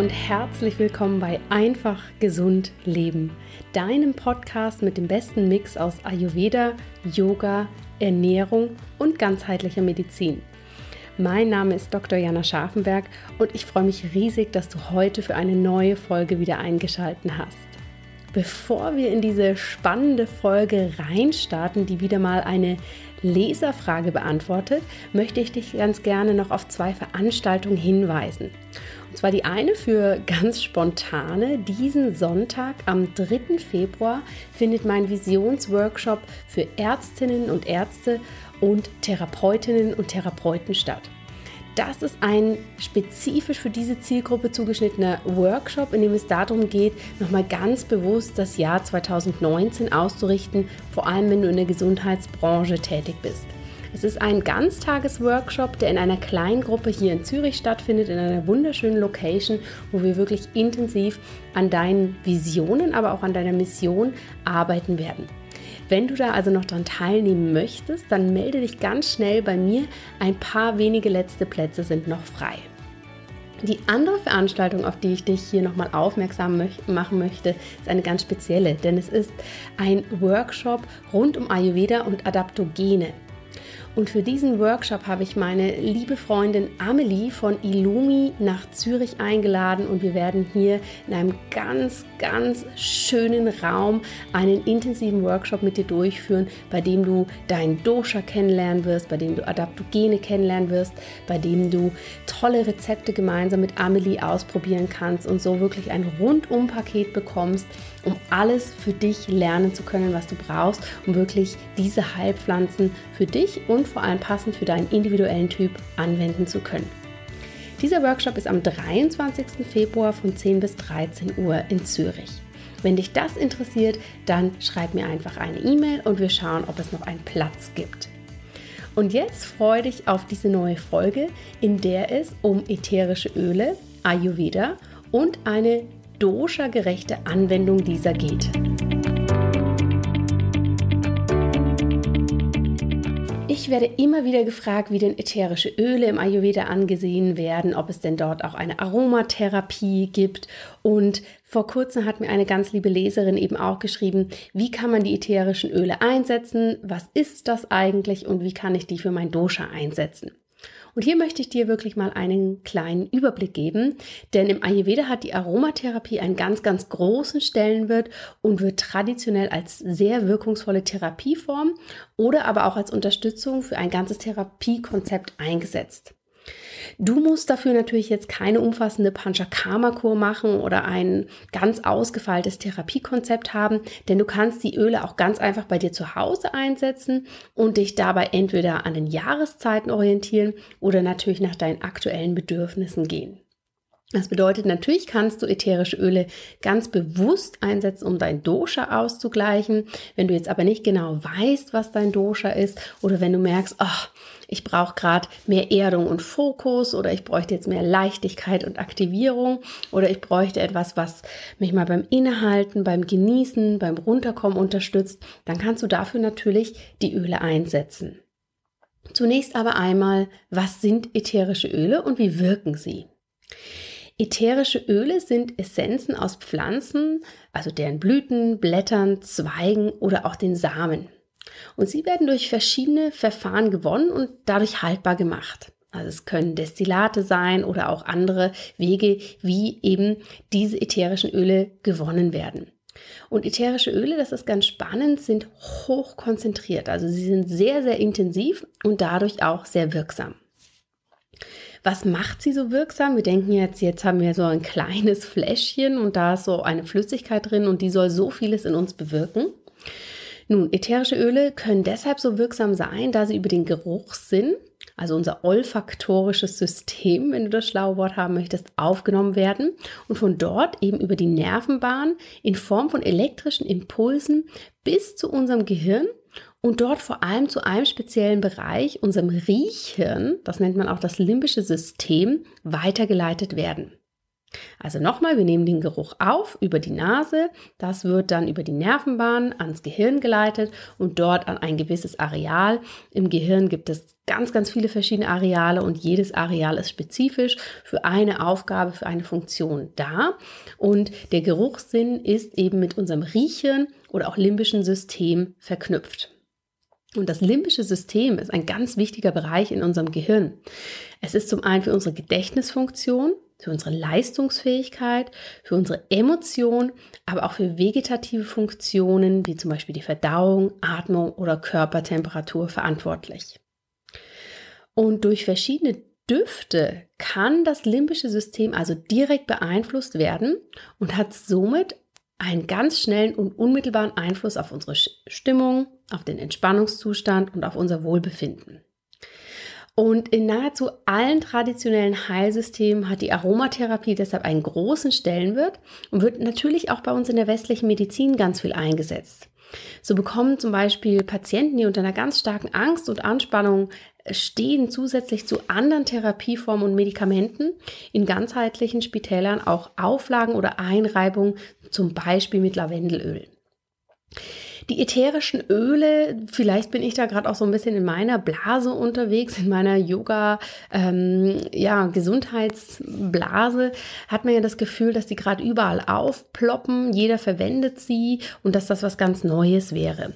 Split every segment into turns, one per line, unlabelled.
und herzlich willkommen bei Einfach Gesund Leben, deinem Podcast mit dem besten Mix aus Ayurveda, Yoga, Ernährung und ganzheitlicher Medizin. Mein Name ist Dr. Jana Scharfenberg und ich freue mich riesig, dass du heute für eine neue Folge wieder eingeschaltet hast. Bevor wir in diese spannende Folge reinstarten, die wieder mal eine Leserfrage beantwortet, möchte ich dich ganz gerne noch auf zwei Veranstaltungen hinweisen. Und zwar die eine für ganz spontane. Diesen Sonntag am 3. Februar findet mein Visionsworkshop für Ärztinnen und Ärzte und Therapeutinnen und Therapeuten statt. Das ist ein spezifisch für diese Zielgruppe zugeschnittener Workshop, in dem es darum geht, nochmal ganz bewusst das Jahr 2019 auszurichten, vor allem wenn du in der Gesundheitsbranche tätig bist. Es ist ein Ganztagesworkshop, der in einer kleinen Gruppe hier in Zürich stattfindet, in einer wunderschönen Location, wo wir wirklich intensiv an deinen Visionen, aber auch an deiner Mission arbeiten werden. Wenn du da also noch dran teilnehmen möchtest, dann melde dich ganz schnell bei mir. Ein paar wenige letzte Plätze sind noch frei. Die andere Veranstaltung, auf die ich dich hier nochmal aufmerksam machen möchte, ist eine ganz spezielle, denn es ist ein Workshop rund um Ayurveda und Adaptogene. Und für diesen Workshop habe ich meine liebe Freundin Amelie von Illumi nach Zürich eingeladen. Und wir werden hier in einem ganz, ganz schönen Raum einen intensiven Workshop mit dir durchführen, bei dem du deinen Dosha kennenlernen wirst, bei dem du Adaptogene kennenlernen wirst, bei dem du tolle Rezepte gemeinsam mit Amelie ausprobieren kannst und so wirklich ein Rundum-Paket bekommst, um alles für dich lernen zu können, was du brauchst, um wirklich diese Heilpflanzen für dich und vor allem passend für deinen individuellen Typ anwenden zu können. Dieser Workshop ist am 23. Februar von 10 bis 13 Uhr in Zürich. Wenn dich das interessiert, dann schreib mir einfach eine E-Mail und wir schauen, ob es noch einen Platz gibt. Und jetzt freue dich auf diese neue Folge, in der es um ätherische Öle, Ayurveda und eine dosha-gerechte Anwendung dieser geht. Ich werde immer wieder gefragt, wie denn ätherische Öle im Ayurveda angesehen werden, ob es denn dort auch eine Aromatherapie gibt. Und vor kurzem hat mir eine ganz liebe Leserin eben auch geschrieben, wie kann man die ätherischen Öle einsetzen, was ist das eigentlich und wie kann ich die für mein Dosha einsetzen. Und hier möchte ich dir wirklich mal einen kleinen Überblick geben, denn im Ayurveda hat die Aromatherapie einen ganz, ganz großen Stellenwert und wird traditionell als sehr wirkungsvolle Therapieform oder aber auch als Unterstützung für ein ganzes Therapiekonzept eingesetzt. Du musst dafür natürlich jetzt keine umfassende Panchakarma-Kur machen oder ein ganz ausgefeiltes Therapiekonzept haben, denn du kannst die Öle auch ganz einfach bei dir zu Hause einsetzen und dich dabei entweder an den Jahreszeiten orientieren oder natürlich nach deinen aktuellen Bedürfnissen gehen. Das bedeutet, natürlich kannst du ätherische Öle ganz bewusst einsetzen, um dein Dosha auszugleichen. Wenn du jetzt aber nicht genau weißt, was dein Dosha ist oder wenn du merkst, ach, ich brauche gerade mehr Erdung und Fokus oder ich bräuchte jetzt mehr Leichtigkeit und Aktivierung oder ich bräuchte etwas, was mich mal beim Innehalten, beim Genießen, beim Runterkommen unterstützt, dann kannst du dafür natürlich die Öle einsetzen. Zunächst aber einmal, was sind ätherische Öle und wie wirken sie? Ätherische Öle sind Essenzen aus Pflanzen, also deren Blüten, Blättern, Zweigen oder auch den Samen. Und sie werden durch verschiedene Verfahren gewonnen und dadurch haltbar gemacht. Also es können Destillate sein oder auch andere Wege, wie eben diese ätherischen Öle gewonnen werden. Und ätherische Öle, das ist ganz spannend, sind hoch konzentriert. Also sie sind sehr, sehr intensiv und dadurch auch sehr wirksam. Was macht sie so wirksam? Wir denken jetzt, jetzt haben wir so ein kleines Fläschchen und da ist so eine Flüssigkeit drin und die soll so vieles in uns bewirken. Nun, ätherische Öle können deshalb so wirksam sein, da sie über den Geruchssinn, also unser olfaktorisches System, wenn du das schlaue Wort haben möchtest, aufgenommen werden und von dort eben über die Nervenbahn in Form von elektrischen Impulsen bis zu unserem Gehirn und dort vor allem zu einem speziellen Bereich, unserem Riechhirn, das nennt man auch das limbische System, weitergeleitet werden. Also nochmal, wir nehmen den Geruch auf über die Nase, das wird dann über die Nervenbahn ans Gehirn geleitet und dort an ein gewisses Areal. Im Gehirn gibt es ganz, ganz viele verschiedene Areale und jedes Areal ist spezifisch für eine Aufgabe, für eine Funktion da. Und der Geruchssinn ist eben mit unserem Riechen oder auch limbischen System verknüpft. Und das limbische System ist ein ganz wichtiger Bereich in unserem Gehirn. Es ist zum einen für unsere Gedächtnisfunktion, für unsere Leistungsfähigkeit, für unsere Emotion, aber auch für vegetative Funktionen wie zum Beispiel die Verdauung, Atmung oder Körpertemperatur verantwortlich. Und durch verschiedene Düfte kann das limbische System also direkt beeinflusst werden und hat somit einen ganz schnellen und unmittelbaren Einfluss auf unsere Stimmung, auf den Entspannungszustand und auf unser Wohlbefinden. Und in nahezu allen traditionellen Heilsystemen hat die Aromatherapie deshalb einen großen Stellenwert und wird natürlich auch bei uns in der westlichen Medizin ganz viel eingesetzt. So bekommen zum Beispiel Patienten, die unter einer ganz starken Angst und Anspannung stehen, zusätzlich zu anderen Therapieformen und Medikamenten in ganzheitlichen Spitälern auch Auflagen oder Einreibungen, zum Beispiel mit Lavendelöl. Die ätherischen Öle, vielleicht bin ich da gerade auch so ein bisschen in meiner Blase unterwegs, in meiner Yoga, ähm, ja, Gesundheitsblase, hat man ja das Gefühl, dass die gerade überall aufploppen, jeder verwendet sie und dass das was ganz Neues wäre.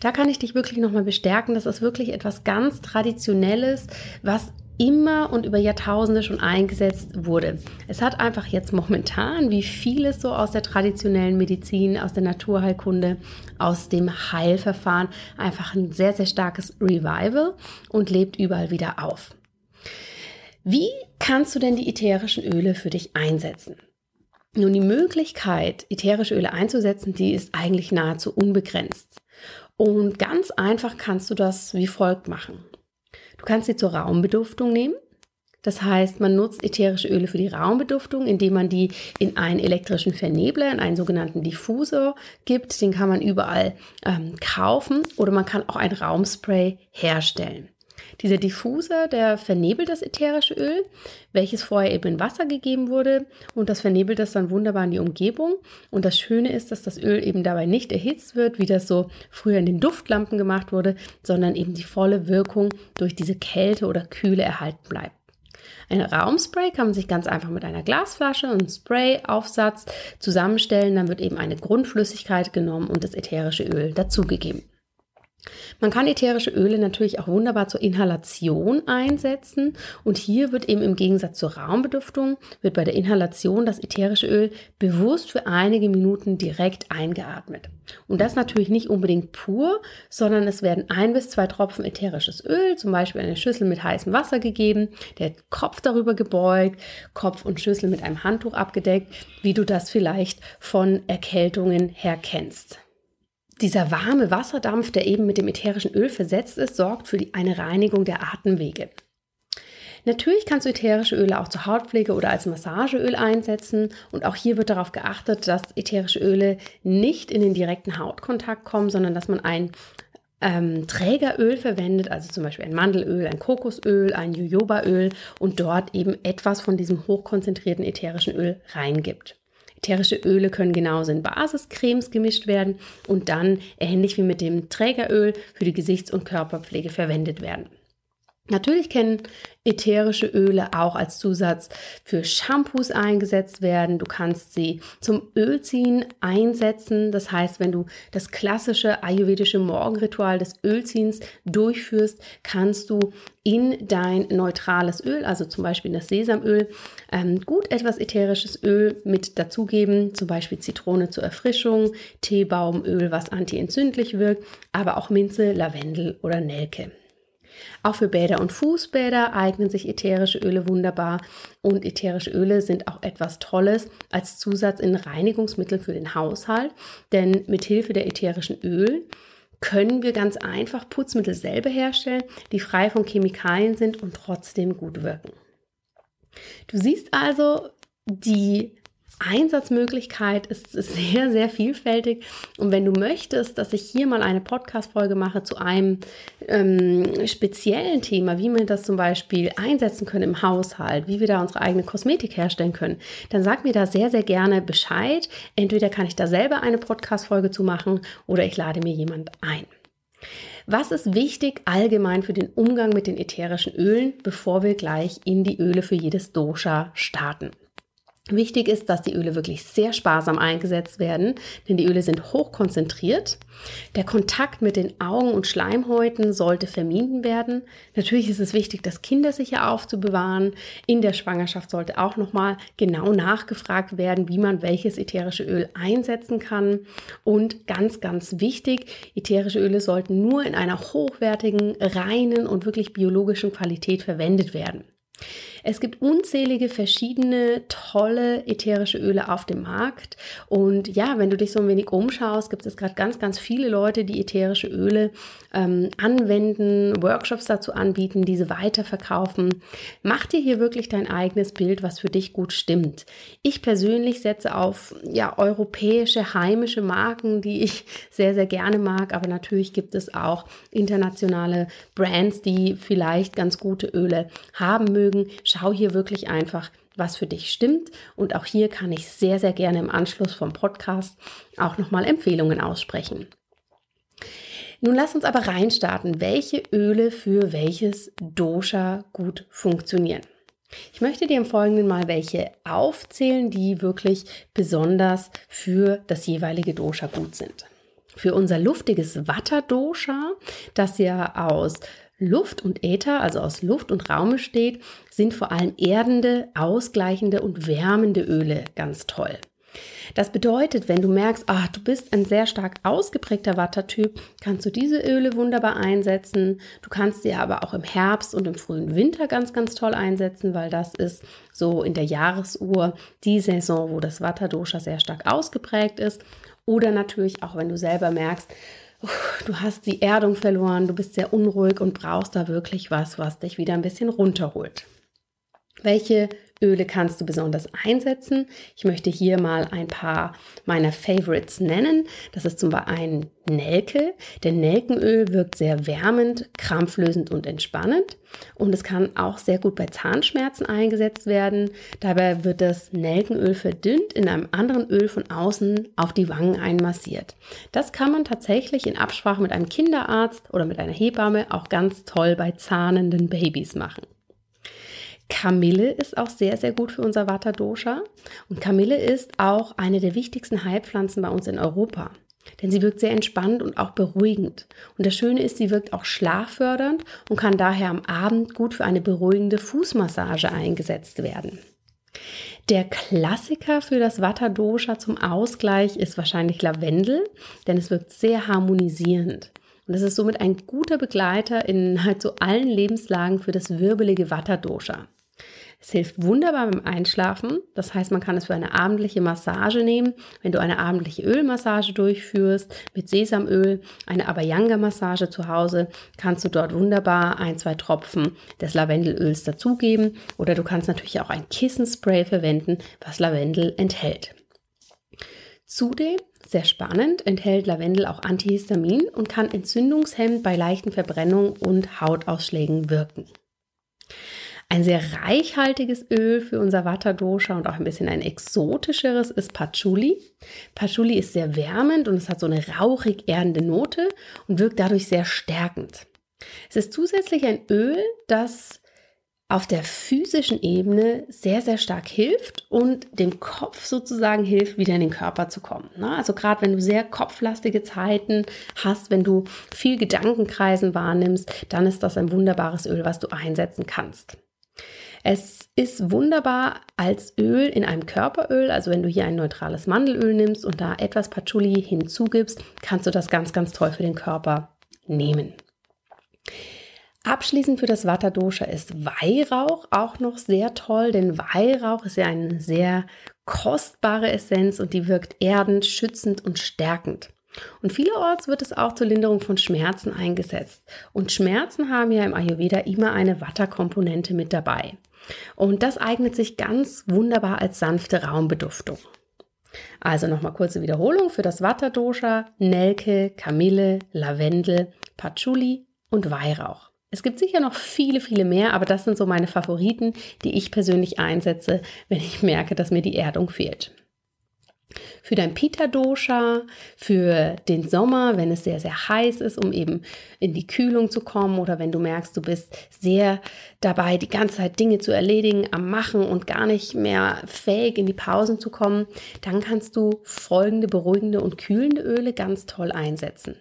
Da kann ich dich wirklich nochmal bestärken, dass das wirklich etwas ganz Traditionelles, was immer und über Jahrtausende schon eingesetzt wurde. Es hat einfach jetzt momentan, wie vieles so aus der traditionellen Medizin, aus der Naturheilkunde, aus dem Heilverfahren, einfach ein sehr, sehr starkes Revival und lebt überall wieder auf. Wie kannst du denn die ätherischen Öle für dich einsetzen? Nun, die Möglichkeit, ätherische Öle einzusetzen, die ist eigentlich nahezu unbegrenzt. Und ganz einfach kannst du das wie folgt machen. Du kannst sie zur Raumbeduftung nehmen. Das heißt, man nutzt ätherische Öle für die Raumbeduftung, indem man die in einen elektrischen Vernebler, in einen sogenannten Diffusor gibt. Den kann man überall ähm, kaufen oder man kann auch ein Raumspray herstellen. Dieser Diffuser, der vernebelt das ätherische Öl, welches vorher eben in Wasser gegeben wurde und das vernebelt das dann wunderbar in die Umgebung. Und das Schöne ist, dass das Öl eben dabei nicht erhitzt wird, wie das so früher in den Duftlampen gemacht wurde, sondern eben die volle Wirkung durch diese Kälte oder Kühle erhalten bleibt. Ein Raumspray kann man sich ganz einfach mit einer Glasflasche und Sprayaufsatz zusammenstellen. Dann wird eben eine Grundflüssigkeit genommen und das ätherische Öl dazugegeben. Man kann ätherische Öle natürlich auch wunderbar zur Inhalation einsetzen und hier wird eben im Gegensatz zur Raumbeduftung, wird bei der Inhalation das ätherische Öl bewusst für einige Minuten direkt eingeatmet. Und das natürlich nicht unbedingt pur, sondern es werden ein bis zwei Tropfen ätherisches Öl, zum Beispiel eine Schüssel mit heißem Wasser gegeben, der Kopf darüber gebeugt, Kopf und Schüssel mit einem Handtuch abgedeckt, wie du das vielleicht von Erkältungen her kennst. Dieser warme Wasserdampf, der eben mit dem ätherischen Öl versetzt ist, sorgt für die, eine Reinigung der Atemwege. Natürlich kannst du ätherische Öle auch zur Hautpflege oder als Massageöl einsetzen und auch hier wird darauf geachtet, dass ätherische Öle nicht in den direkten Hautkontakt kommen, sondern dass man ein ähm, Trägeröl verwendet, also zum Beispiel ein Mandelöl, ein Kokosöl, ein Jojobaöl und dort eben etwas von diesem hochkonzentrierten ätherischen Öl reingibt. Ätherische Öle können genauso in Basiscremes gemischt werden und dann ähnlich wie mit dem Trägeröl für die Gesichts- und Körperpflege verwendet werden. Natürlich kennen ätherische Öle auch als Zusatz für Shampoos eingesetzt werden. Du kannst sie zum Ölziehen einsetzen. Das heißt, wenn du das klassische ayurvedische Morgenritual des Ölziehens durchführst, kannst du in dein neutrales Öl, also zum Beispiel das Sesamöl, ähm, gut etwas ätherisches Öl mit dazugeben, zum Beispiel Zitrone zur Erfrischung, Teebaumöl, was antientzündlich wirkt, aber auch Minze, Lavendel oder Nelke. Auch für Bäder und Fußbäder eignen sich ätherische Öle wunderbar und ätherische Öle sind auch etwas Tolles als Zusatz in Reinigungsmittel für den Haushalt, denn mit Hilfe der ätherischen Öle können wir ganz einfach Putzmittel selber herstellen, die frei von Chemikalien sind und trotzdem gut wirken. Du siehst also, die Einsatzmöglichkeit ist sehr, sehr vielfältig. Und wenn du möchtest, dass ich hier mal eine Podcast-Folge mache zu einem ähm, speziellen Thema, wie wir das zum Beispiel einsetzen können im Haushalt, wie wir da unsere eigene Kosmetik herstellen können, dann sag mir da sehr, sehr gerne Bescheid. Entweder kann ich da selber eine Podcast-Folge zu machen oder ich lade mir jemand ein. Was ist wichtig allgemein für den Umgang mit den ätherischen Ölen, bevor wir gleich in die Öle für jedes Dosha starten? Wichtig ist, dass die Öle wirklich sehr sparsam eingesetzt werden, denn die Öle sind hochkonzentriert. Der Kontakt mit den Augen und Schleimhäuten sollte vermieden werden. Natürlich ist es wichtig, das Kinder sicher aufzubewahren. In der Schwangerschaft sollte auch nochmal genau nachgefragt werden, wie man welches ätherische Öl einsetzen kann. Und ganz, ganz wichtig, ätherische Öle sollten nur in einer hochwertigen, reinen und wirklich biologischen Qualität verwendet werden. Es gibt unzählige verschiedene tolle ätherische Öle auf dem Markt. Und ja, wenn du dich so ein wenig umschaust, gibt es gerade ganz, ganz viele Leute, die ätherische Öle ähm, anwenden, Workshops dazu anbieten, diese weiterverkaufen. Mach dir hier wirklich dein eigenes Bild, was für dich gut stimmt. Ich persönlich setze auf ja, europäische, heimische Marken, die ich sehr, sehr gerne mag. Aber natürlich gibt es auch internationale Brands, die vielleicht ganz gute Öle haben mögen schau hier wirklich einfach, was für dich stimmt. Und auch hier kann ich sehr, sehr gerne im Anschluss vom Podcast auch nochmal Empfehlungen aussprechen. Nun lass uns aber reinstarten, welche Öle für welches Dosha gut funktionieren. Ich möchte dir im Folgenden mal welche aufzählen, die wirklich besonders für das jeweilige Dosha gut sind. Für unser luftiges Vata-Dosha, das ja aus Luft und Äther, also aus Luft und Raum besteht, sind vor allem erdende, ausgleichende und wärmende Öle ganz toll. Das bedeutet, wenn du merkst, ach, du bist ein sehr stark ausgeprägter Wattertyp, kannst du diese Öle wunderbar einsetzen. Du kannst sie aber auch im Herbst und im frühen Winter ganz, ganz toll einsetzen, weil das ist so in der Jahresuhr die Saison, wo das Watterdosha sehr stark ausgeprägt ist. Oder natürlich auch, wenn du selber merkst, du hast die Erdung verloren, du bist sehr unruhig und brauchst da wirklich was, was dich wieder ein bisschen runterholt. Welche Öle kannst du besonders einsetzen? Ich möchte hier mal ein paar meiner Favorites nennen. Das ist zum Beispiel ein Nelke. Denn Nelkenöl wirkt sehr wärmend, krampflösend und entspannend. Und es kann auch sehr gut bei Zahnschmerzen eingesetzt werden. Dabei wird das Nelkenöl verdünnt in einem anderen Öl von außen auf die Wangen einmassiert. Das kann man tatsächlich in Absprache mit einem Kinderarzt oder mit einer Hebamme auch ganz toll bei zahnenden Babys machen. Kamille ist auch sehr, sehr gut für unser Vata Dosha. Und Kamille ist auch eine der wichtigsten Heilpflanzen bei uns in Europa. Denn sie wirkt sehr entspannt und auch beruhigend. Und das Schöne ist, sie wirkt auch schlaffördernd und kann daher am Abend gut für eine beruhigende Fußmassage eingesetzt werden. Der Klassiker für das Vata Dosha zum Ausgleich ist wahrscheinlich Lavendel, denn es wirkt sehr harmonisierend. Und es ist somit ein guter Begleiter in halt so allen Lebenslagen für das wirbelige Vata Dosha. Es hilft wunderbar beim Einschlafen. Das heißt, man kann es für eine abendliche Massage nehmen. Wenn du eine abendliche Ölmassage durchführst mit Sesamöl, eine Abhyanga-Massage zu Hause, kannst du dort wunderbar ein, zwei Tropfen des Lavendelöls dazugeben. Oder du kannst natürlich auch ein Kissenspray verwenden, was Lavendel enthält. Zudem, sehr spannend, enthält Lavendel auch Antihistamin und kann entzündungshemmend bei leichten Verbrennungen und Hautausschlägen wirken. Ein sehr reichhaltiges Öl für unser Vata Dosha und auch ein bisschen ein exotischeres ist Patchouli. Patchouli ist sehr wärmend und es hat so eine rauchig erdende Note und wirkt dadurch sehr stärkend. Es ist zusätzlich ein Öl, das auf der physischen Ebene sehr, sehr stark hilft und dem Kopf sozusagen hilft, wieder in den Körper zu kommen. Ne? Also gerade wenn du sehr kopflastige Zeiten hast, wenn du viel Gedankenkreisen wahrnimmst, dann ist das ein wunderbares Öl, was du einsetzen kannst. Es ist wunderbar als Öl in einem Körperöl. Also wenn du hier ein neutrales Mandelöl nimmst und da etwas Patchouli hinzugibst, kannst du das ganz, ganz toll für den Körper nehmen. Abschließend für das Vata Dosha ist Weihrauch auch noch sehr toll, denn Weihrauch ist ja eine sehr kostbare Essenz und die wirkt erdend, schützend und stärkend. Und vielerorts wird es auch zur Linderung von Schmerzen eingesetzt. Und Schmerzen haben ja im Ayurveda immer eine Vata-Komponente mit dabei. Und das eignet sich ganz wunderbar als sanfte Raumbeduftung. Also nochmal kurze Wiederholung für das Vata-Dosha, Nelke, Kamille, Lavendel, Patchouli und Weihrauch. Es gibt sicher noch viele, viele mehr, aber das sind so meine Favoriten, die ich persönlich einsetze, wenn ich merke, dass mir die Erdung fehlt für dein Pita-Dosha, für den Sommer, wenn es sehr, sehr heiß ist, um eben in die Kühlung zu kommen oder wenn du merkst, du bist sehr dabei, die ganze Zeit Dinge zu erledigen, am Machen und gar nicht mehr fähig, in die Pausen zu kommen, dann kannst du folgende beruhigende und kühlende Öle ganz toll einsetzen.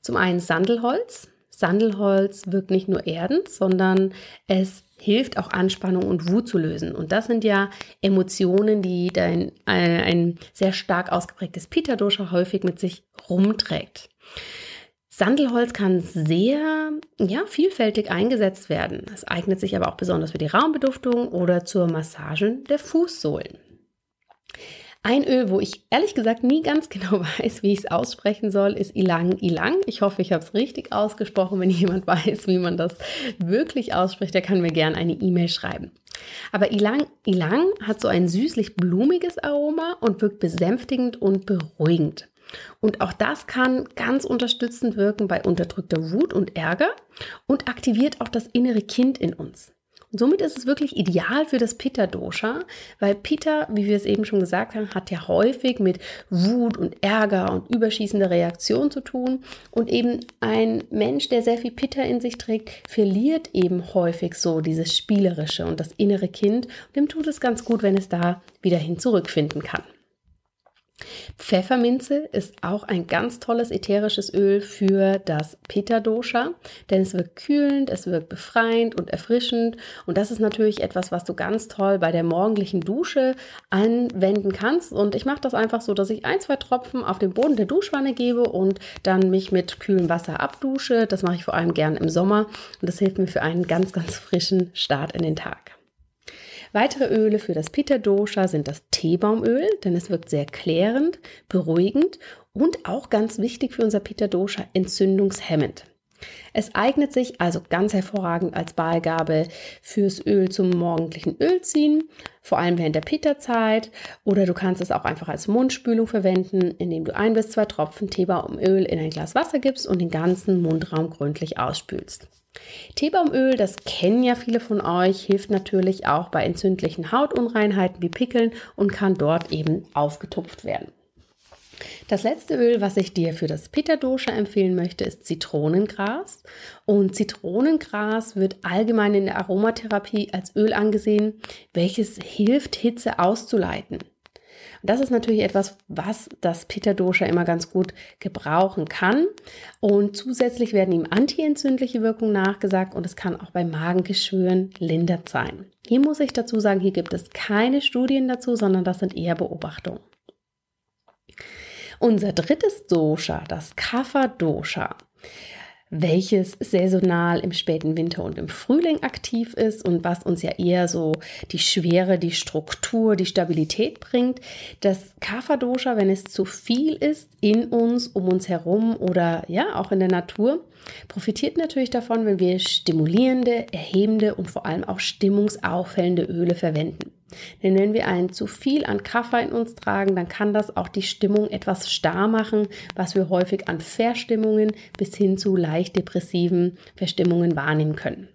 Zum einen Sandelholz. Sandelholz wirkt nicht nur erdend, sondern es hilft auch Anspannung und Wut zu lösen. Und das sind ja Emotionen, die dein, ein, ein sehr stark ausgeprägtes Pitta-Dosha häufig mit sich rumträgt. Sandelholz kann sehr ja, vielfältig eingesetzt werden. Es eignet sich aber auch besonders für die Raumbeduftung oder zur Massage der Fußsohlen. Ein Öl, wo ich ehrlich gesagt nie ganz genau weiß, wie ich es aussprechen soll, ist Ilang Ilang. Ich hoffe, ich habe es richtig ausgesprochen. Wenn jemand weiß, wie man das wirklich ausspricht, der kann mir gerne eine E-Mail schreiben. Aber Ilang Ilang hat so ein süßlich-blumiges Aroma und wirkt besänftigend und beruhigend. Und auch das kann ganz unterstützend wirken bei unterdrückter Wut und Ärger und aktiviert auch das innere Kind in uns. Und somit ist es wirklich ideal für das Pitta-Dosha, weil Pitta, wie wir es eben schon gesagt haben, hat ja häufig mit Wut und Ärger und überschießender Reaktion zu tun. Und eben ein Mensch, der sehr viel Pitta in sich trägt, verliert eben häufig so dieses Spielerische und das innere Kind. Und dem tut es ganz gut, wenn es da wieder hin zurückfinden kann. Pfefferminze ist auch ein ganz tolles ätherisches Öl für das Pitta-Dosha, denn es wirkt kühlend, es wirkt befreiend und erfrischend. Und das ist natürlich etwas, was du ganz toll bei der morgendlichen Dusche anwenden kannst. Und ich mache das einfach so, dass ich ein, zwei Tropfen auf den Boden der Duschwanne gebe und dann mich mit kühlem Wasser abdusche. Das mache ich vor allem gern im Sommer und das hilft mir für einen ganz, ganz frischen Start in den Tag. Weitere Öle für das Pitta Dosha sind das Teebaumöl, denn es wirkt sehr klärend, beruhigend und auch ganz wichtig für unser Pitta Dosha entzündungshemmend. Es eignet sich also ganz hervorragend als Beigabe fürs Öl zum morgendlichen Ölziehen, vor allem während der Pitta-Zeit. Oder du kannst es auch einfach als Mundspülung verwenden, indem du ein bis zwei Tropfen Teebaumöl in ein Glas Wasser gibst und den ganzen Mundraum gründlich ausspülst. Teebaumöl, das kennen ja viele von euch, hilft natürlich auch bei entzündlichen Hautunreinheiten wie Pickeln und kann dort eben aufgetupft werden. Das letzte Öl, was ich dir für das Pitta Dosha empfehlen möchte, ist Zitronengras. Und Zitronengras wird allgemein in der Aromatherapie als Öl angesehen, welches hilft, Hitze auszuleiten. Das ist natürlich etwas, was das Pitta Dosha immer ganz gut gebrauchen kann. Und zusätzlich werden ihm antientzündliche Wirkungen nachgesagt und es kann auch bei Magengeschwüren lindert sein. Hier muss ich dazu sagen, hier gibt es keine Studien dazu, sondern das sind eher Beobachtungen. Unser drittes Dosha, das Kapha Dosha, welches saisonal im späten Winter und im Frühling aktiv ist und was uns ja eher so die Schwere, die Struktur, die Stabilität bringt. Das Kapha-Dosha, wenn es zu viel ist in uns, um uns herum oder ja auch in der Natur, profitiert natürlich davon, wenn wir stimulierende, erhebende und vor allem auch stimmungsaufhellende Öle verwenden. Denn wenn wir ein zu viel an Kaffee in uns tragen, dann kann das auch die Stimmung etwas starr machen, was wir häufig an Verstimmungen bis hin zu leicht depressiven Verstimmungen wahrnehmen können.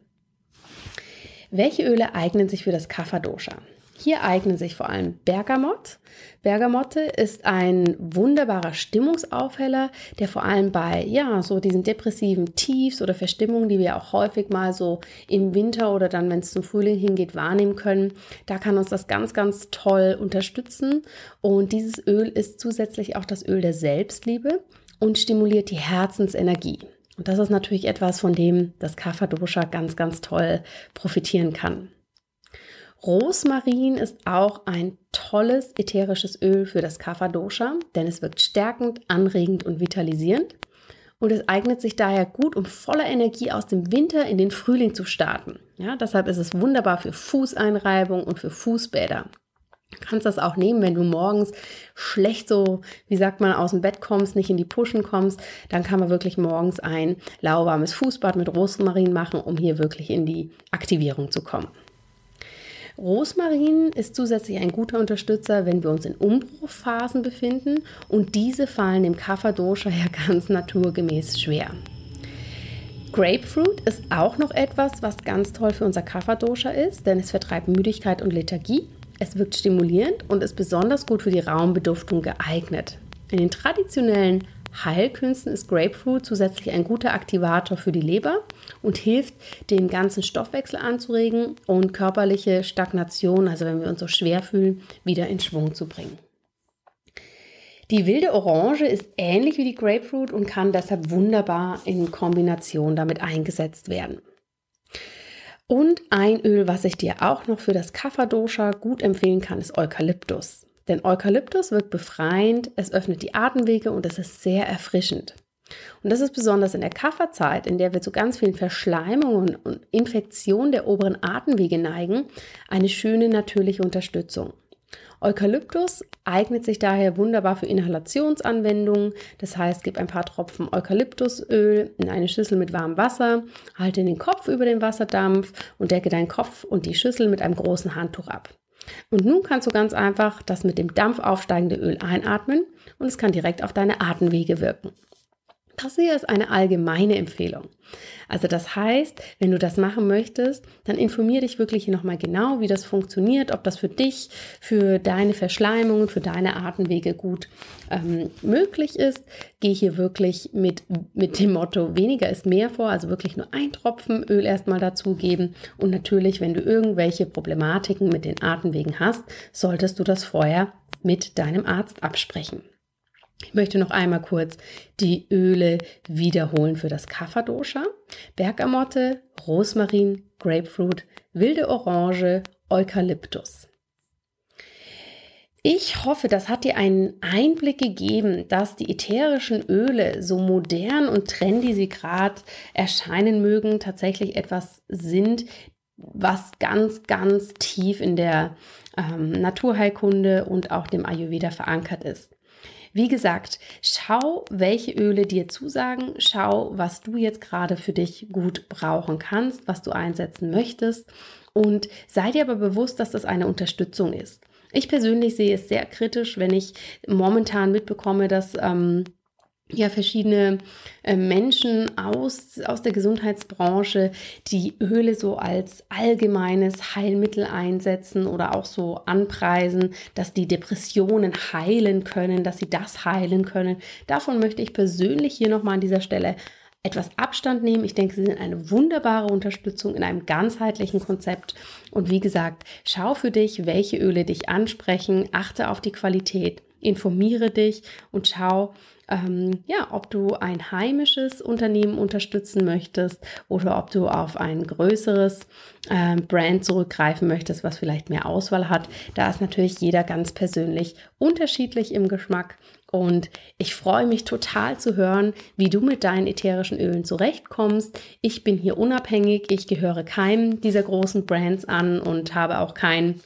Welche Öle eignen sich für das Kapha-Dosha? Hier eignen sich vor allem Bergamott. Bergamotte ist ein wunderbarer Stimmungsaufheller, der vor allem bei ja, so diesen depressiven Tiefs oder Verstimmungen, die wir auch häufig mal so im Winter oder dann, wenn es zum Frühling hingeht, wahrnehmen können, da kann uns das ganz, ganz toll unterstützen. Und dieses Öl ist zusätzlich auch das Öl der Selbstliebe und stimuliert die Herzensenergie. Und das ist natürlich etwas, von dem das Kapha Dosha ganz, ganz toll profitieren kann. Rosmarin ist auch ein tolles ätherisches Öl für das Kapha Dosha, denn es wirkt stärkend, anregend und vitalisierend. Und es eignet sich daher gut, um voller Energie aus dem Winter in den Frühling zu starten. Ja, deshalb ist es wunderbar für Fußeinreibung und für Fußbäder. Du kannst das auch nehmen, wenn du morgens schlecht so, wie sagt man, aus dem Bett kommst, nicht in die Puschen kommst, dann kann man wirklich morgens ein lauwarmes Fußbad mit Rosmarin machen, um hier wirklich in die Aktivierung zu kommen. Rosmarin ist zusätzlich ein guter Unterstützer, wenn wir uns in Umbruchphasen befinden und diese fallen dem Kapha-Dosha ja ganz naturgemäß schwer. Grapefruit ist auch noch etwas, was ganz toll für unser Kapha-Dosha ist, denn es vertreibt Müdigkeit und Lethargie. Es wirkt stimulierend und ist besonders gut für die Raumbeduftung geeignet. In den traditionellen Heilkünsten ist Grapefruit zusätzlich ein guter Aktivator für die Leber und hilft, den ganzen Stoffwechsel anzuregen und körperliche Stagnation, also wenn wir uns so schwer fühlen, wieder in Schwung zu bringen. Die wilde Orange ist ähnlich wie die Grapefruit und kann deshalb wunderbar in Kombination damit eingesetzt werden. Und ein Öl, was ich dir auch noch für das Kapha-Dosha gut empfehlen kann, ist Eukalyptus. Denn Eukalyptus wirkt befreiend, es öffnet die Atemwege und es ist sehr erfrischend. Und das ist besonders in der Kafferzeit, in der wir zu ganz vielen Verschleimungen und Infektionen der oberen Atemwege neigen, eine schöne natürliche Unterstützung. Eukalyptus eignet sich daher wunderbar für Inhalationsanwendungen. Das heißt, gib ein paar Tropfen Eukalyptusöl in eine Schüssel mit warmem Wasser, halte den Kopf über den Wasserdampf und decke deinen Kopf und die Schüssel mit einem großen Handtuch ab. Und nun kannst du ganz einfach das mit dem Dampf aufsteigende Öl einatmen und es kann direkt auf deine Atemwege wirken. Das hier ist eine allgemeine Empfehlung. Also das heißt, wenn du das machen möchtest, dann informiere dich wirklich nochmal genau, wie das funktioniert, ob das für dich, für deine Verschleimungen, für deine Atemwege gut ähm, möglich ist. Geh hier wirklich mit, mit dem Motto weniger ist mehr vor, also wirklich nur ein Tropfen Öl erstmal dazugeben. Und natürlich, wenn du irgendwelche Problematiken mit den Atemwegen hast, solltest du das vorher mit deinem Arzt absprechen. Ich möchte noch einmal kurz die Öle wiederholen für das Kapha-Dosha. Bergamotte, Rosmarin, Grapefruit, wilde Orange, Eukalyptus. Ich hoffe, das hat dir einen Einblick gegeben, dass die ätherischen Öle, so modern und trendy sie gerade erscheinen mögen, tatsächlich etwas sind, was ganz, ganz tief in der ähm, Naturheilkunde und auch dem Ayurveda verankert ist. Wie gesagt, schau, welche Öle dir zusagen, schau, was du jetzt gerade für dich gut brauchen kannst, was du einsetzen möchtest und sei dir aber bewusst, dass das eine Unterstützung ist. Ich persönlich sehe es sehr kritisch, wenn ich momentan mitbekomme, dass ähm, ja verschiedene äh, Menschen aus, aus der Gesundheitsbranche, die Öle so als allgemeines Heilmittel einsetzen oder auch so anpreisen, dass die Depressionen heilen können, dass sie das heilen können. Davon möchte ich persönlich hier nochmal an dieser Stelle etwas Abstand nehmen. Ich denke, sie sind eine wunderbare Unterstützung in einem ganzheitlichen Konzept. Und wie gesagt, schau für dich, welche Öle dich ansprechen, achte auf die Qualität, informiere dich und schau, ähm, ja, ob du ein heimisches Unternehmen unterstützen möchtest oder ob du auf ein größeres äh, Brand zurückgreifen möchtest, was vielleicht mehr Auswahl hat. Da ist natürlich jeder ganz persönlich unterschiedlich im Geschmack. Und ich freue mich total zu hören, wie du mit deinen ätherischen Ölen zurechtkommst. Ich bin hier unabhängig, ich gehöre keinem dieser großen Brands an und habe auch kein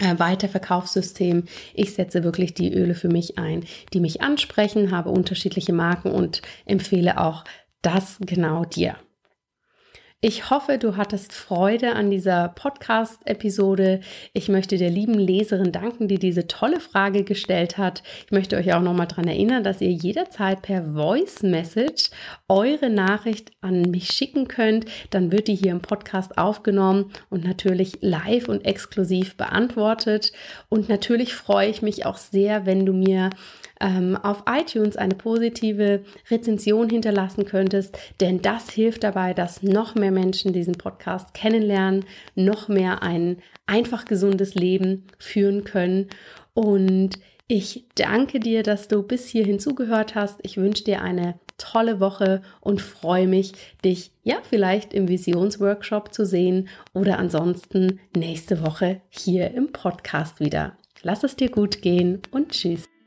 Weiterverkaufssystem. Ich setze wirklich die Öle für mich ein, die mich ansprechen, habe unterschiedliche Marken und empfehle auch das genau dir. Ich hoffe, du hattest Freude an dieser Podcast-Episode. Ich möchte der lieben Leserin danken, die diese tolle Frage gestellt hat. Ich möchte euch auch nochmal daran erinnern, dass ihr jederzeit per Voice Message eure Nachricht an mich schicken könnt. Dann wird die hier im Podcast aufgenommen und natürlich live und exklusiv beantwortet. Und natürlich freue ich mich auch sehr, wenn du mir ähm, auf iTunes eine positive Rezension hinterlassen könntest, denn das hilft dabei, dass noch mehr Menschen diesen Podcast kennenlernen, noch mehr ein einfach gesundes Leben führen können. Und ich danke dir, dass du bis hierhin zugehört hast. Ich wünsche dir eine tolle Woche und freue mich, dich ja vielleicht im Visionsworkshop zu sehen oder ansonsten nächste Woche hier im Podcast wieder. Lass es dir gut gehen und tschüss.